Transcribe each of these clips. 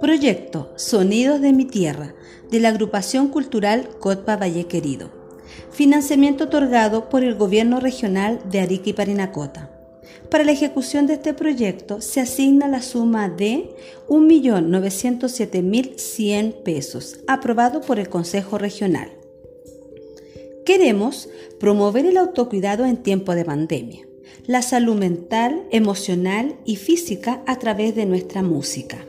Proyecto Sonidos de mi Tierra de la agrupación cultural Cotpa Valle Querido. Financiamiento otorgado por el Gobierno Regional de Arica y Parinacota. Para la ejecución de este proyecto se asigna la suma de 1.907.100 pesos, aprobado por el Consejo Regional. Queremos promover el autocuidado en tiempo de pandemia, la salud mental, emocional y física a través de nuestra música.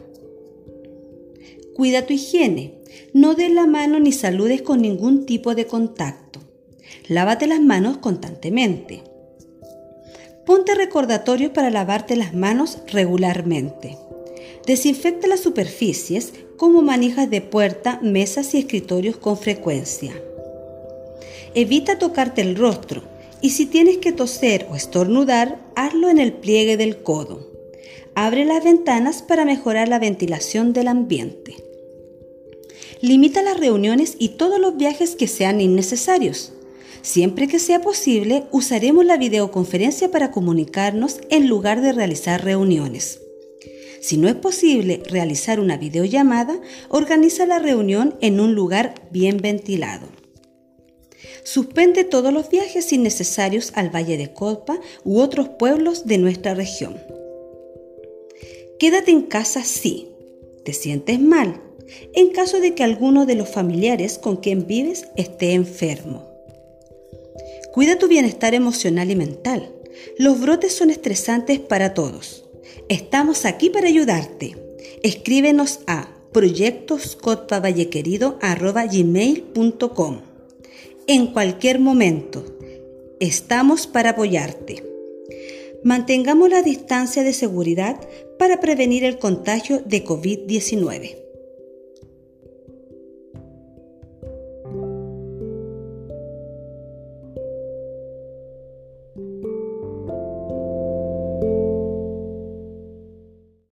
Cuida tu higiene. No des la mano ni saludes con ningún tipo de contacto. Lávate las manos constantemente. Ponte recordatorios para lavarte las manos regularmente. Desinfecta las superficies como manijas de puerta, mesas y escritorios con frecuencia. Evita tocarte el rostro y si tienes que toser o estornudar, hazlo en el pliegue del codo. Abre las ventanas para mejorar la ventilación del ambiente. Limita las reuniones y todos los viajes que sean innecesarios. Siempre que sea posible, usaremos la videoconferencia para comunicarnos en lugar de realizar reuniones. Si no es posible realizar una videollamada, organiza la reunión en un lugar bien ventilado. Suspende todos los viajes innecesarios al Valle de Colpa u otros pueblos de nuestra región. Quédate en casa si te sientes mal, en caso de que alguno de los familiares con quien vives esté enfermo. Cuida tu bienestar emocional y mental. Los brotes son estresantes para todos. Estamos aquí para ayudarte. Escríbenos a proyectoscotpavallequerido.com en cualquier momento. Estamos para apoyarte. Mantengamos la distancia de seguridad para prevenir el contagio de COVID-19.